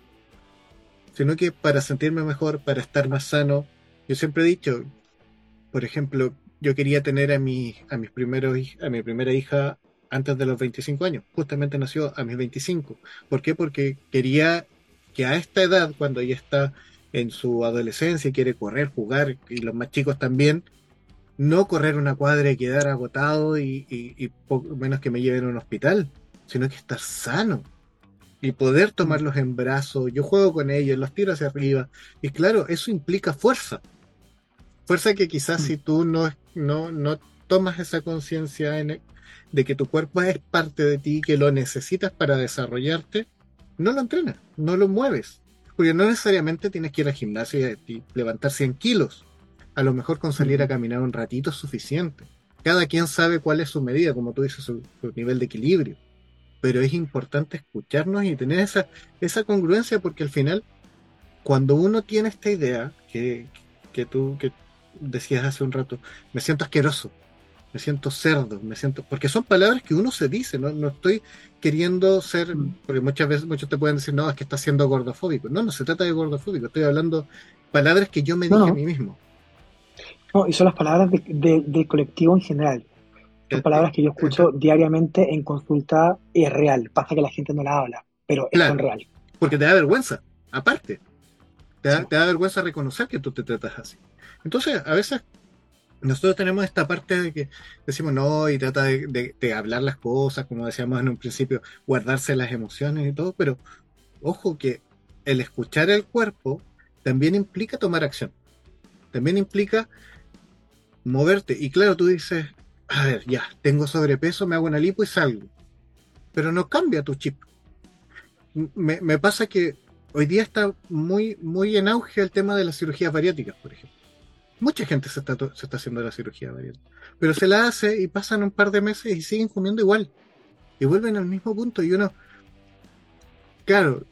sino que para sentirme mejor, para estar más sano. Yo siempre he dicho, por ejemplo, yo quería tener a mi, a mis primeros, a mi primera hija antes de los 25 años. Justamente nació a mis 25. ¿Por qué? Porque quería que a esta edad, cuando ella está en su adolescencia y quiere correr, jugar, y los más chicos también, no correr una cuadra y quedar agotado y, y poco menos que me lleven a un hospital, sino que estar sano y poder tomarlos en brazos. Yo juego con ellos, los tiro hacia arriba. Y claro, eso implica fuerza. Fuerza que quizás si tú no, no, no tomas esa conciencia de que tu cuerpo es parte de ti, que lo necesitas para desarrollarte, no lo entrenas, no lo mueves. Porque no necesariamente tienes que ir al gimnasio y levantar 100 kilos. A lo mejor con salir a caminar un ratito es suficiente. Cada quien sabe cuál es su medida, como tú dices, su nivel de equilibrio pero es importante escucharnos y tener esa, esa congruencia porque al final, cuando uno tiene esta idea que, que tú que decías hace un rato, me siento asqueroso, me siento cerdo, me siento, porque son palabras que uno se dice, no, no estoy queriendo ser, mm. porque muchas veces muchos te pueden decir, no, es que estás siendo gordofóbico. No, no se trata de gordofóbico, estoy hablando palabras que yo me dije a mí mismo. No, y son las palabras del colectivo en general. Son palabras que yo escucho diariamente en consulta y es real. Pasa que la gente no la habla, pero es real. Porque te da vergüenza, aparte. Te da, te da vergüenza reconocer que tú te tratas así. Entonces, a veces nosotros tenemos esta parte de que decimos no y trata de, hablar las cosas, como decíamos en un principio, guardarse las emociones y todo, pero ojo que el escuchar el cuerpo también implica tomar acción. También implica moverte. Y claro, tú dices, a ver, ya, tengo sobrepeso, me hago una lipo y salgo. Pero no cambia tu chip. Me, pasa que hoy día está muy, muy en auge el tema de las cirugías bariátricas, por ejemplo. Mucha gente se está, se está haciendo la cirugía. Pero se la hace y pasan un par de meses y siguen comiendo igual. Y vuelven al mismo punto. Y uno, claro,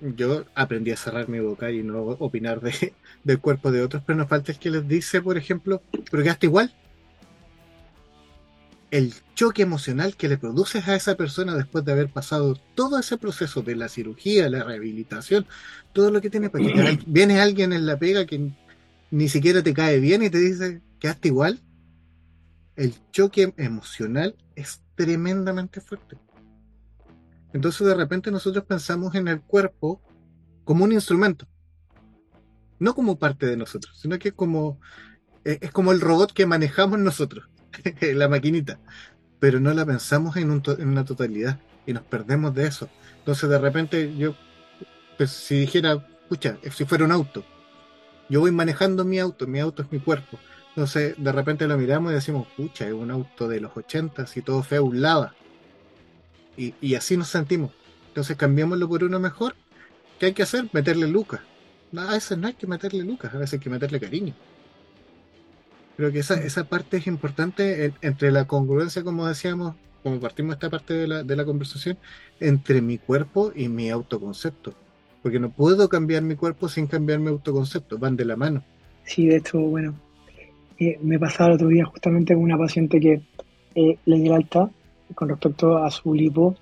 yo aprendí a cerrar mi boca y no opinar de, del cuerpo de otros, pero no falta es que les dice, por ejemplo, pero quedaste igual el choque emocional que le produces a esa persona después de haber pasado todo ese proceso de la cirugía, la rehabilitación, todo lo que tiene para que viene alguien en la pega que ni siquiera te cae bien y te dice, quedaste igual. El choque emocional es tremendamente fuerte. Entonces de repente nosotros pensamos en el cuerpo como un instrumento, no como parte de nosotros, sino que como, eh, es como el robot que manejamos nosotros la maquinita, pero no la pensamos en, una totalidad y nos perdemos de eso. Entonces de repente yo, pues si dijera, pucha, si fuera un auto, yo voy manejando mi auto, mi auto es mi cuerpo. Entonces de repente lo miramos y decimos, pucha, es un auto de los 80 y todo feo un lava. Y, y así nos sentimos. Entonces cambiémoslo por uno mejor. ¿Qué hay que hacer? Meterle lucas. a veces no hay que meterle lucas, a veces hay que meterle cariño. Creo que esa, esa parte es importante entre la congruencia, como decíamos, como partimos esta parte de la, de la conversación, entre mi cuerpo y mi autoconcepto. Porque no puedo cambiar mi cuerpo sin cambiar mi autoconcepto, van de la mano. Sí, de hecho, bueno, eh, me pasaba el otro día justamente con una paciente que eh, le di el alta con respecto a su lipo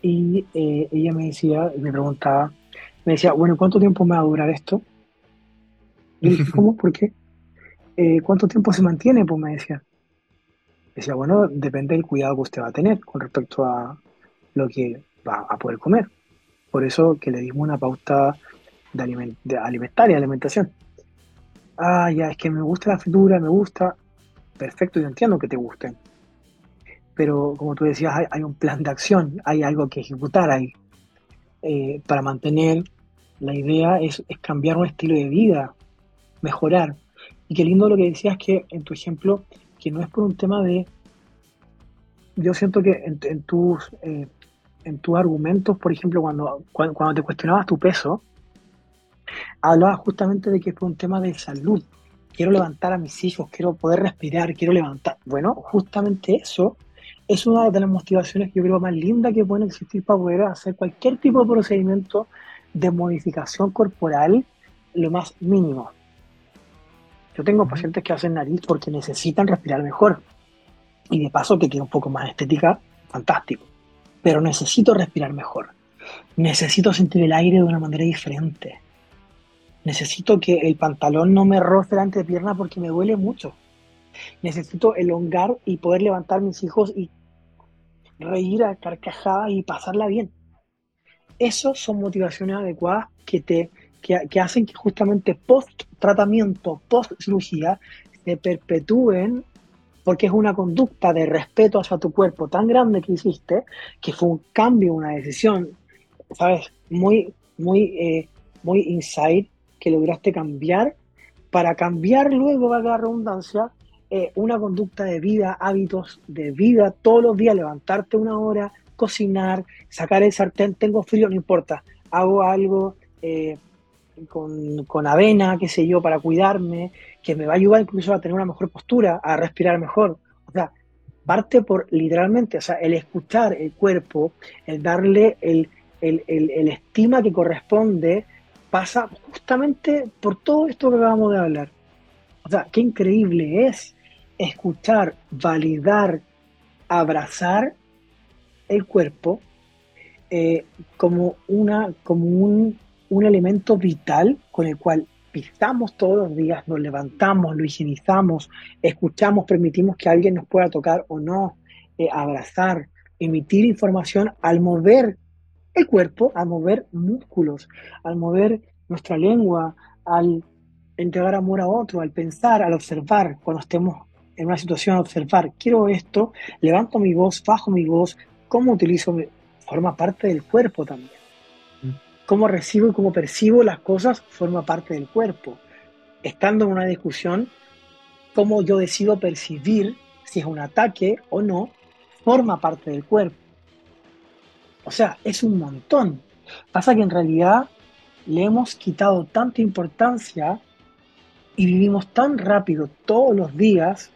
y eh, ella me decía, me preguntaba, me decía, bueno, ¿cuánto tiempo me va a durar esto? Y dije, ¿cómo? ¿Por qué? Eh, ¿Cuánto tiempo se mantiene? Pues me decía. Decía, bueno, depende del cuidado que usted va a tener con respecto a lo que va a poder comer. Por eso que le dimos una pauta de, de alimentaria, alimentación. Ah, ya, es que me gusta la fritura, me gusta. Perfecto, yo entiendo que te gusten. Pero como tú decías, hay, un plan de acción, hay algo que ejecutar ahí. Eh, para mantener la idea es, cambiar un estilo de vida, mejorar. Y qué lindo lo que decías que en tu ejemplo, que no es por un tema de... Yo siento que en, tus, eh, en tus argumentos, por ejemplo, cuando, cuando, te cuestionabas tu peso, hablabas justamente de que por un tema de salud. Quiero levantar a mis hijos, quiero poder respirar, quiero levantar. Bueno, justamente eso es una de las motivaciones que yo creo más lindas que pueden existir para poder hacer cualquier tipo de procedimiento de modificación corporal lo más mínimo. Yo tengo pacientes que hacen nariz porque necesitan respirar mejor. Y de paso que quede un poco más estética, fantástico. Pero necesito respirar mejor. Necesito sentir el aire de una manera diferente. Necesito que el pantalón no me roce la pierna porque me duele mucho. Necesito elongar y poder levantar mis hijos y reír a carcajadas y pasarla bien. Esas son motivaciones adecuadas que, te, que, hacen que justamente post tratamiento, post cirugía, se perpetúen porque es una conducta de respeto hacia tu cuerpo tan grande que hiciste, que fue un cambio, una decisión, ¿sabes? Muy, muy, eh, muy inside, que lograste cambiar, para cambiar luego, va a la redundancia, eh, una conducta de vida, hábitos de vida, todos los días levantarte una hora, cocinar, sacar el sartén, tengo frío, no importa, hago algo eh, con, avena, qué sé yo, para cuidarme, que me va a ayudar incluso a tener una mejor postura, a respirar mejor. O sea, parte por literalmente, o sea, el escuchar el cuerpo, el darle el, el estima que corresponde, pasa justamente por todo esto que acabamos de hablar. O sea, qué increíble es escuchar, validar, abrazar el cuerpo eh, como, una, como un, elemento vital con el cual pisamos todos los días, nos levantamos, lo higienizamos, escuchamos, permitimos que alguien nos pueda tocar o no, eh, abrazar, emitir información al mover el cuerpo, al mover músculos, al mover nuestra lengua, al entregar amor a otro, al pensar, al observar, cuando estemos en una situación observar, quiero esto, levanto mi voz, bajo mi voz, cómo utilizo, forma parte del cuerpo también. Cómo recibo y cómo percibo las cosas forma parte del cuerpo. Estando en una discusión, cómo yo decido percibir si es un ataque o no, forma parte del cuerpo. O sea, es un montón. Pasa que en realidad le hemos quitado tanta importancia y vivimos tan rápido todos los días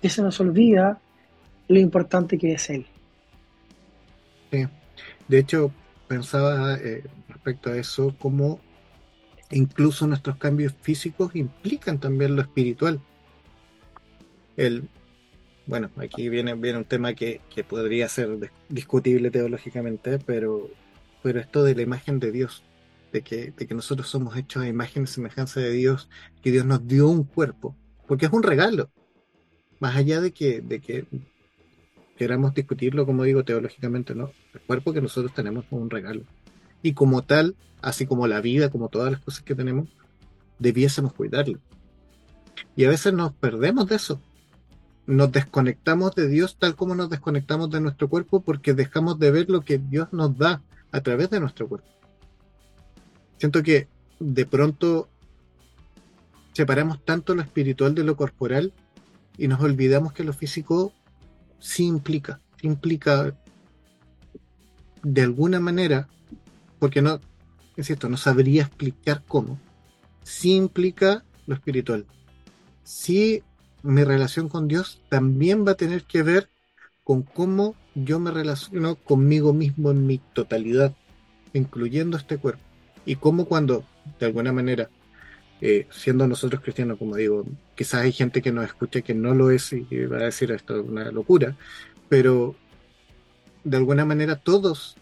y se nos olvida lo importante que es Él. Sí. De hecho, pensaba eh, respecto a eso, como incluso nuestros cambios físicos implican también lo espiritual. El, bueno, aquí viene, viene un tema que, podría ser discutible teológicamente, pero, pero esto de la imagen de Dios, de que, de que nosotros somos hechos a imagen y semejanza de Dios, que Dios nos dio un cuerpo, porque es un regalo más allá de que, de que queramos discutirlo, como digo, teológicamente, ¿no? El cuerpo que nosotros tenemos es un regalo. Y como tal, así como la vida, como todas las cosas que tenemos, debiésemos cuidarlo. Y a veces nos perdemos de eso. Nos desconectamos de Dios tal como nos desconectamos de nuestro cuerpo porque dejamos de ver lo que Dios nos da a través de nuestro cuerpo. Siento que de pronto separamos tanto lo espiritual de lo corporal y nos olvidamos que lo físico sí implica, implica de alguna manera, porque no, cierto no sabría explicar cómo, sí implica lo espiritual. Sí, mi relación con Dios también va a tener que ver con cómo yo me relaciono conmigo mismo en mi totalidad, incluyendo este cuerpo. Y cómo cuando, de alguna manera, eh, siendo nosotros cristianos, como digo, quizás hay gente que nos escucha que no lo es y va a decir esto es una locura, pero de alguna manera todos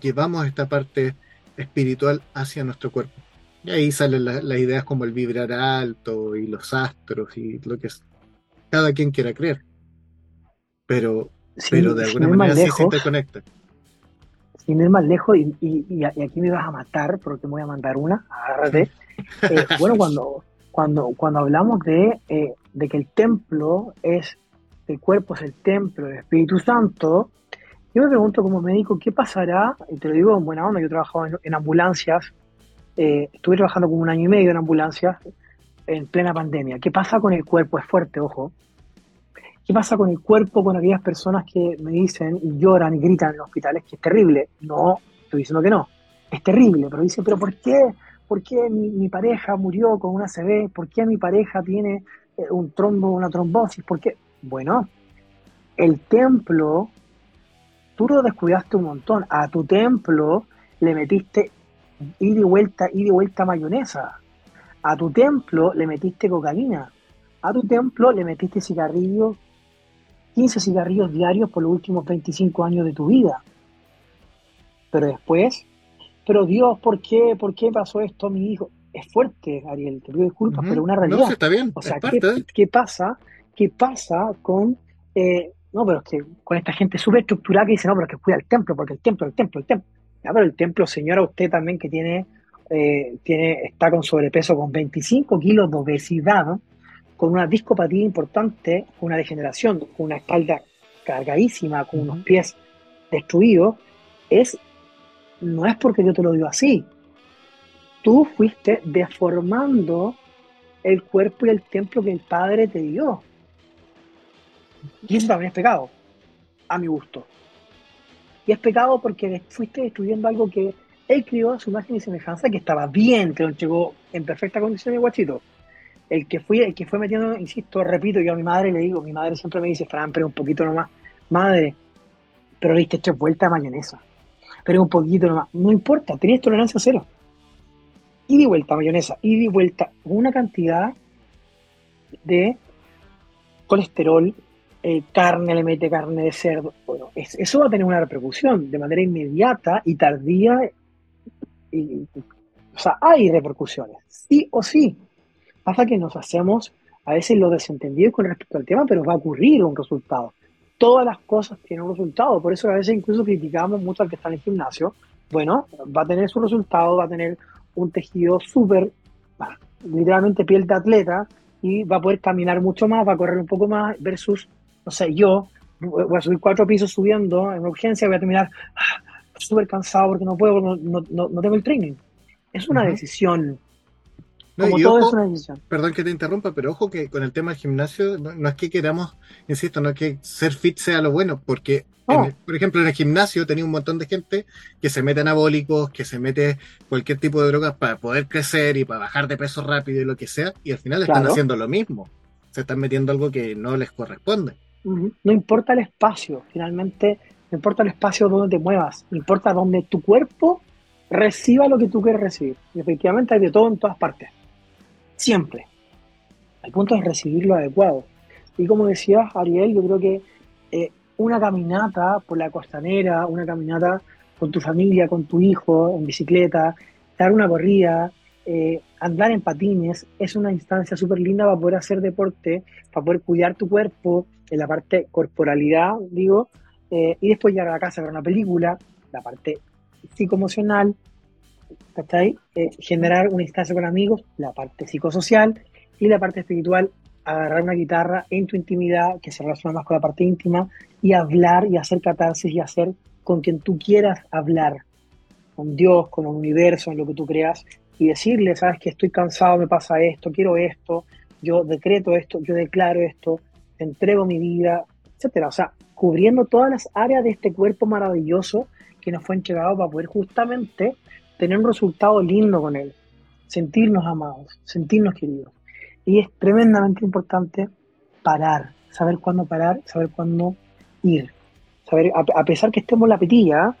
llevamos esta parte espiritual hacia nuestro cuerpo. Y ahí salen las ideas como el vibrar alto y los astros y lo que es, cada quien quiera creer. Pero, pero de alguna manera sí se interconecta. Sin ir más lejos, y, aquí me vas a matar porque me voy a mandar una, agárrate. Eh, bueno, cuando, cuando, cuando hablamos de, eh, de que el templo es, el cuerpo es el templo del Espíritu Santo, yo me pregunto como médico, ¿qué pasará? Y te lo digo en buena onda, yo he trabajado en, ambulancias, eh, estuve trabajando como un año y medio en ambulancias en plena pandemia. ¿Qué pasa con el cuerpo? Es fuerte, ojo. ¿Qué pasa con el cuerpo con aquellas personas que me dicen y lloran y gritan en los hospitales que es terrible? No, estoy diciendo que no. Es terrible, pero dicen, ¿pero por qué? ¿Por qué mi, pareja murió con una CB? ¿Por qué mi pareja tiene eh, un trombo, una trombosis? ¿Por qué? Bueno, el templo tú lo descuidaste un montón. A tu templo le metiste ida y vuelta, ida y vuelta mayonesa. A tu templo le metiste cocaína. A tu templo le metiste cigarrillos, 15 cigarrillos diarios por los últimos 25 años de tu vida. Pero después, pero Dios, ¿por qué? ¿Por qué pasó esto a mi hijo? Es fuerte, Ariel, te pido disculpas, pero una realidad. No, está bien. O sea, ¿qué, pasa? ¿Qué pasa con eh, no, pero es que con esta gente súper estructurada que dice, no, pero es que cuida el templo, porque el templo, el templo, el templo. Ya, pero el templo, señora, usted también que tiene, eh, tiene, está con sobrepeso, con 25 kilos de obesidad, con una discopatía importante, con una degeneración, con una espalda cargadísima, con unos pies destruidos, es, no es porque yo te lo digo así. Tú fuiste deformando el cuerpo y el templo que el Padre te dio. Y eso también es pecado, a mi gusto. Y es pecado porque fuiste destruyendo algo que él crió a su imagen y semejanza, que estaba bien, que llegó en perfecta condición de guachito. El que, fui, el que fue metiendo, insisto, repito, yo a mi madre le digo, mi madre siempre me dice, Fran, pero un poquito nomás, madre, pero le diste tres vueltas de mayonesa, pero un poquito nomás, no importa, tenías tolerancia cero. Y di vuelta mayonesa, y di vuelta una cantidad de colesterol, eh, carne, le mete carne de cerdo. Bueno, eso va a tener una repercusión de manera inmediata y tardía. Y, o sea, hay repercusiones, sí o sí. Pasa que nos hacemos a veces lo desentendido con respecto al tema, pero va a ocurrir un resultado. Todas las cosas tienen un resultado, por eso a veces incluso criticamos mucho al que está en el gimnasio. Bueno, va a tener su resultado, va a tener un tejido súper, literalmente piel de atleta, y va a poder caminar mucho más, va a correr un poco más, versus no sé, yo voy a subir cuatro pisos subiendo en urgencia, voy a terminar ah, súper cansado porque no puedo, no, no, no, tengo el training. Es una decisión. Como todo es una decisión. Perdón que te interrumpa, pero ojo que con el tema del gimnasio, no, es que queramos, insisto, no es que ser fit sea lo bueno, porque, por ejemplo, en el gimnasio tenía un montón de gente que se mete anabólicos, que se mete cualquier tipo de drogas para poder crecer y para bajar de peso rápido y lo que sea, y al final están haciendo lo mismo. Se están metiendo algo que no les corresponde. No importa el espacio, finalmente, no importa el espacio donde te muevas, importa donde tu cuerpo reciba lo que tú quieres recibir. Y efectivamente hay de todo en todas partes. Siempre. El punto es recibir lo adecuado. Y como decías, Ariel, yo creo que eh, una caminata por la costanera, una caminata con tu familia, con tu hijo, en bicicleta, dar una corrida, eh, andar en patines, es una instancia súper linda para poder hacer deporte, para poder cuidar tu cuerpo, en la parte corporalidad, digo, eh, y después llegar a la casa ver una película, la parte psicoemocional, ¿cachai? Eh, generar una instancia con amigos, la parte psicosocial, y la parte espiritual, agarrar una guitarra en tu intimidad, que se relaciona más con la parte íntima, y hablar y hacer catarsis y hacer con quien tú quieras hablar, con Dios, con el universo, en lo que tú creas, y decirle, sabes que estoy cansado, me pasa esto, quiero esto, yo decreto esto, yo declaro esto, entrego mi vida, etcétera. O sea, cubriendo todas las áreas de este cuerpo maravilloso que nos fue entregado para poder justamente tener un resultado lindo con él, sentirnos amados, sentirnos queridos. Y es tremendamente importante parar, saber cuándo parar, saber cuándo ir. Saber, a, pesar que estemos la petilla,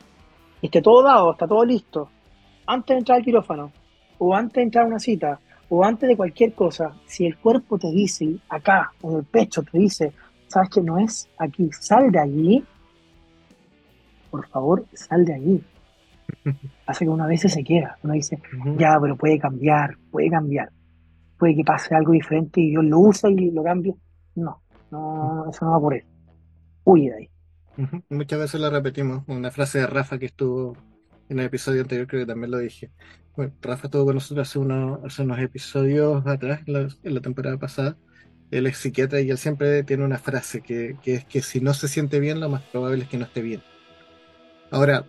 esté todo dado, está todo listo, antes de entrar al quirófano, o antes de entrar a una cita, o antes de cualquier cosa, si el cuerpo te dice, acá, en el pecho, te dice, sabes que no es aquí, sal de allí, por favor, sal de allí. Hace que una vez se queda, uno dice, ya, pero puede cambiar, puede cambiar, puede que pase algo diferente y Dios lo usa y lo cambie. No, no, eso no va por él. Huye de ahí. Muchas veces lo repetimos, una frase de Rafa que estuvo en el episodio anterior, creo que también lo dije. Bueno, Rafa estuvo con nosotros hace, hace unos episodios atrás, en la, temporada pasada. Él es psiquiatra y él siempre tiene una frase que, es que si no se siente bien, lo más probable es que no esté bien. Ahora,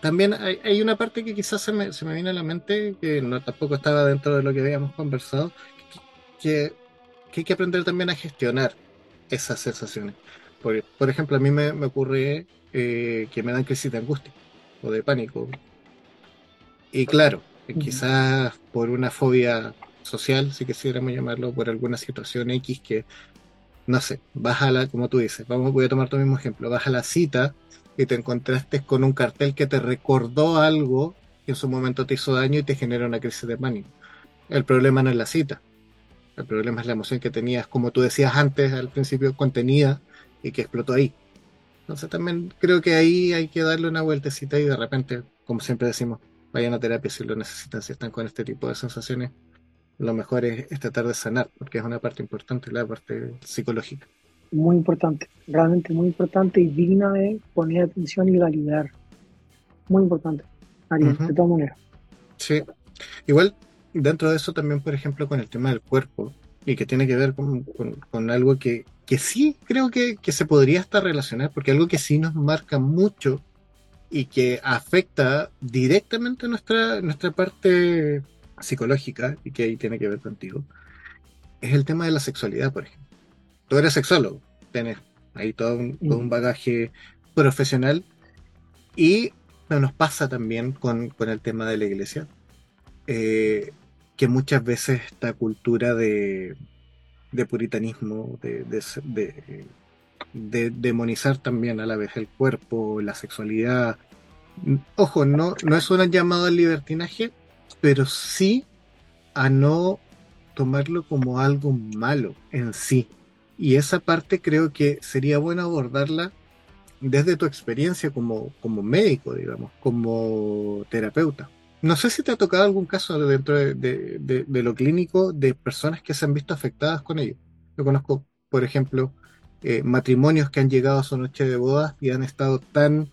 también hay, una parte que quizás se me, se me viene a la mente, que no tampoco estaba dentro de lo que habíamos conversado, que, hay que aprender también a gestionar esas sensaciones. Por, por ejemplo, a mí me, ocurre eh, que me dan crisis de angustia o de pánico. Y claro, quizás por una fobia social, si quisiéramos llamarlo, por alguna situación X que, no sé, vas a la, como tú dices, vamos, voy a tomar tu mismo ejemplo, vas a la cita y te encontraste con un cartel que te recordó algo que en su momento te hizo daño y te genera una crisis de pánico. El problema no es la cita, el problema es la emoción que tenías, como tú decías antes, al principio, contenida y que explotó ahí. Entonces también creo que ahí hay que darle una vueltecita y de repente, como siempre decimos, vayan a terapia si lo necesitan, si están con este tipo de sensaciones. Lo mejor es, tratar de sanar, porque es una parte importante, la parte psicológica. Muy importante, realmente muy importante y digna de poner atención y validar. Muy importante, Ariel, de todas maneras. Sí, igual dentro de eso también, por ejemplo, con el tema del cuerpo, y que tiene que ver con algo que, que sí creo que, se podría estar relacionar, porque algo que sí nos marca mucho y que afecta directamente nuestra, nuestra parte psicológica, y que ahí tiene que ver contigo, es el tema de la sexualidad, por ejemplo. Tú eres sexólogo, tienes ahí todo un, mm. bagaje profesional, y nos pasa también con, el tema de la iglesia, eh, que muchas veces esta cultura de, de puritanismo, de, de, demonizar también a la vez el cuerpo, la sexualidad. Ojo, no, no es un llamado al libertinaje, pero sí a no tomarlo como algo malo en sí. Y esa parte creo que sería bueno abordarla desde tu experiencia como, como médico, digamos, como terapeuta. No sé si te ha tocado algún caso dentro de, lo clínico de personas que se han visto afectadas con ello. Yo conozco, por ejemplo, eh, matrimonios que han llegado a su noche de bodas y han estado tan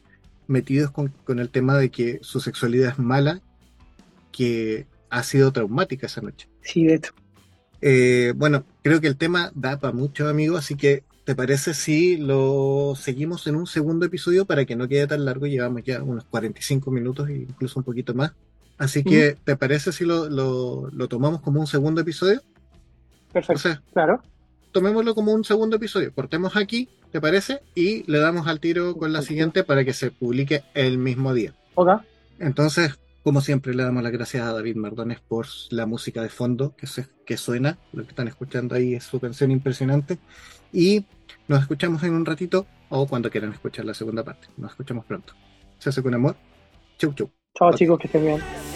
metidos con, el tema de que su sexualidad es mala que ha sido traumática esa noche. Sí, de hecho. Eh, bueno, creo que el tema da para mucho, amigo, así que ¿te parece si lo seguimos en un segundo episodio para que no quede tan largo? Llevamos ya unos 45 minutos e incluso un poquito más. Así que, ¿te parece si lo, lo, tomamos como un segundo episodio? Perfecto. claro. Tomémoslo como un segundo episodio. Cortemos aquí, ¿te parece? Y le damos al tiro con la siguiente para que se publique el mismo día. Ok. Entonces, como siempre, le damos las gracias a David Mardones por la música de fondo que, se, que suena. Lo que están escuchando ahí es su canción impresionante. Y nos escuchamos en un ratito o cuando quieran escuchar la segunda parte. Nos escuchamos pronto. Se hace con amor. Chau, chau. Chao chicos, que estén bien.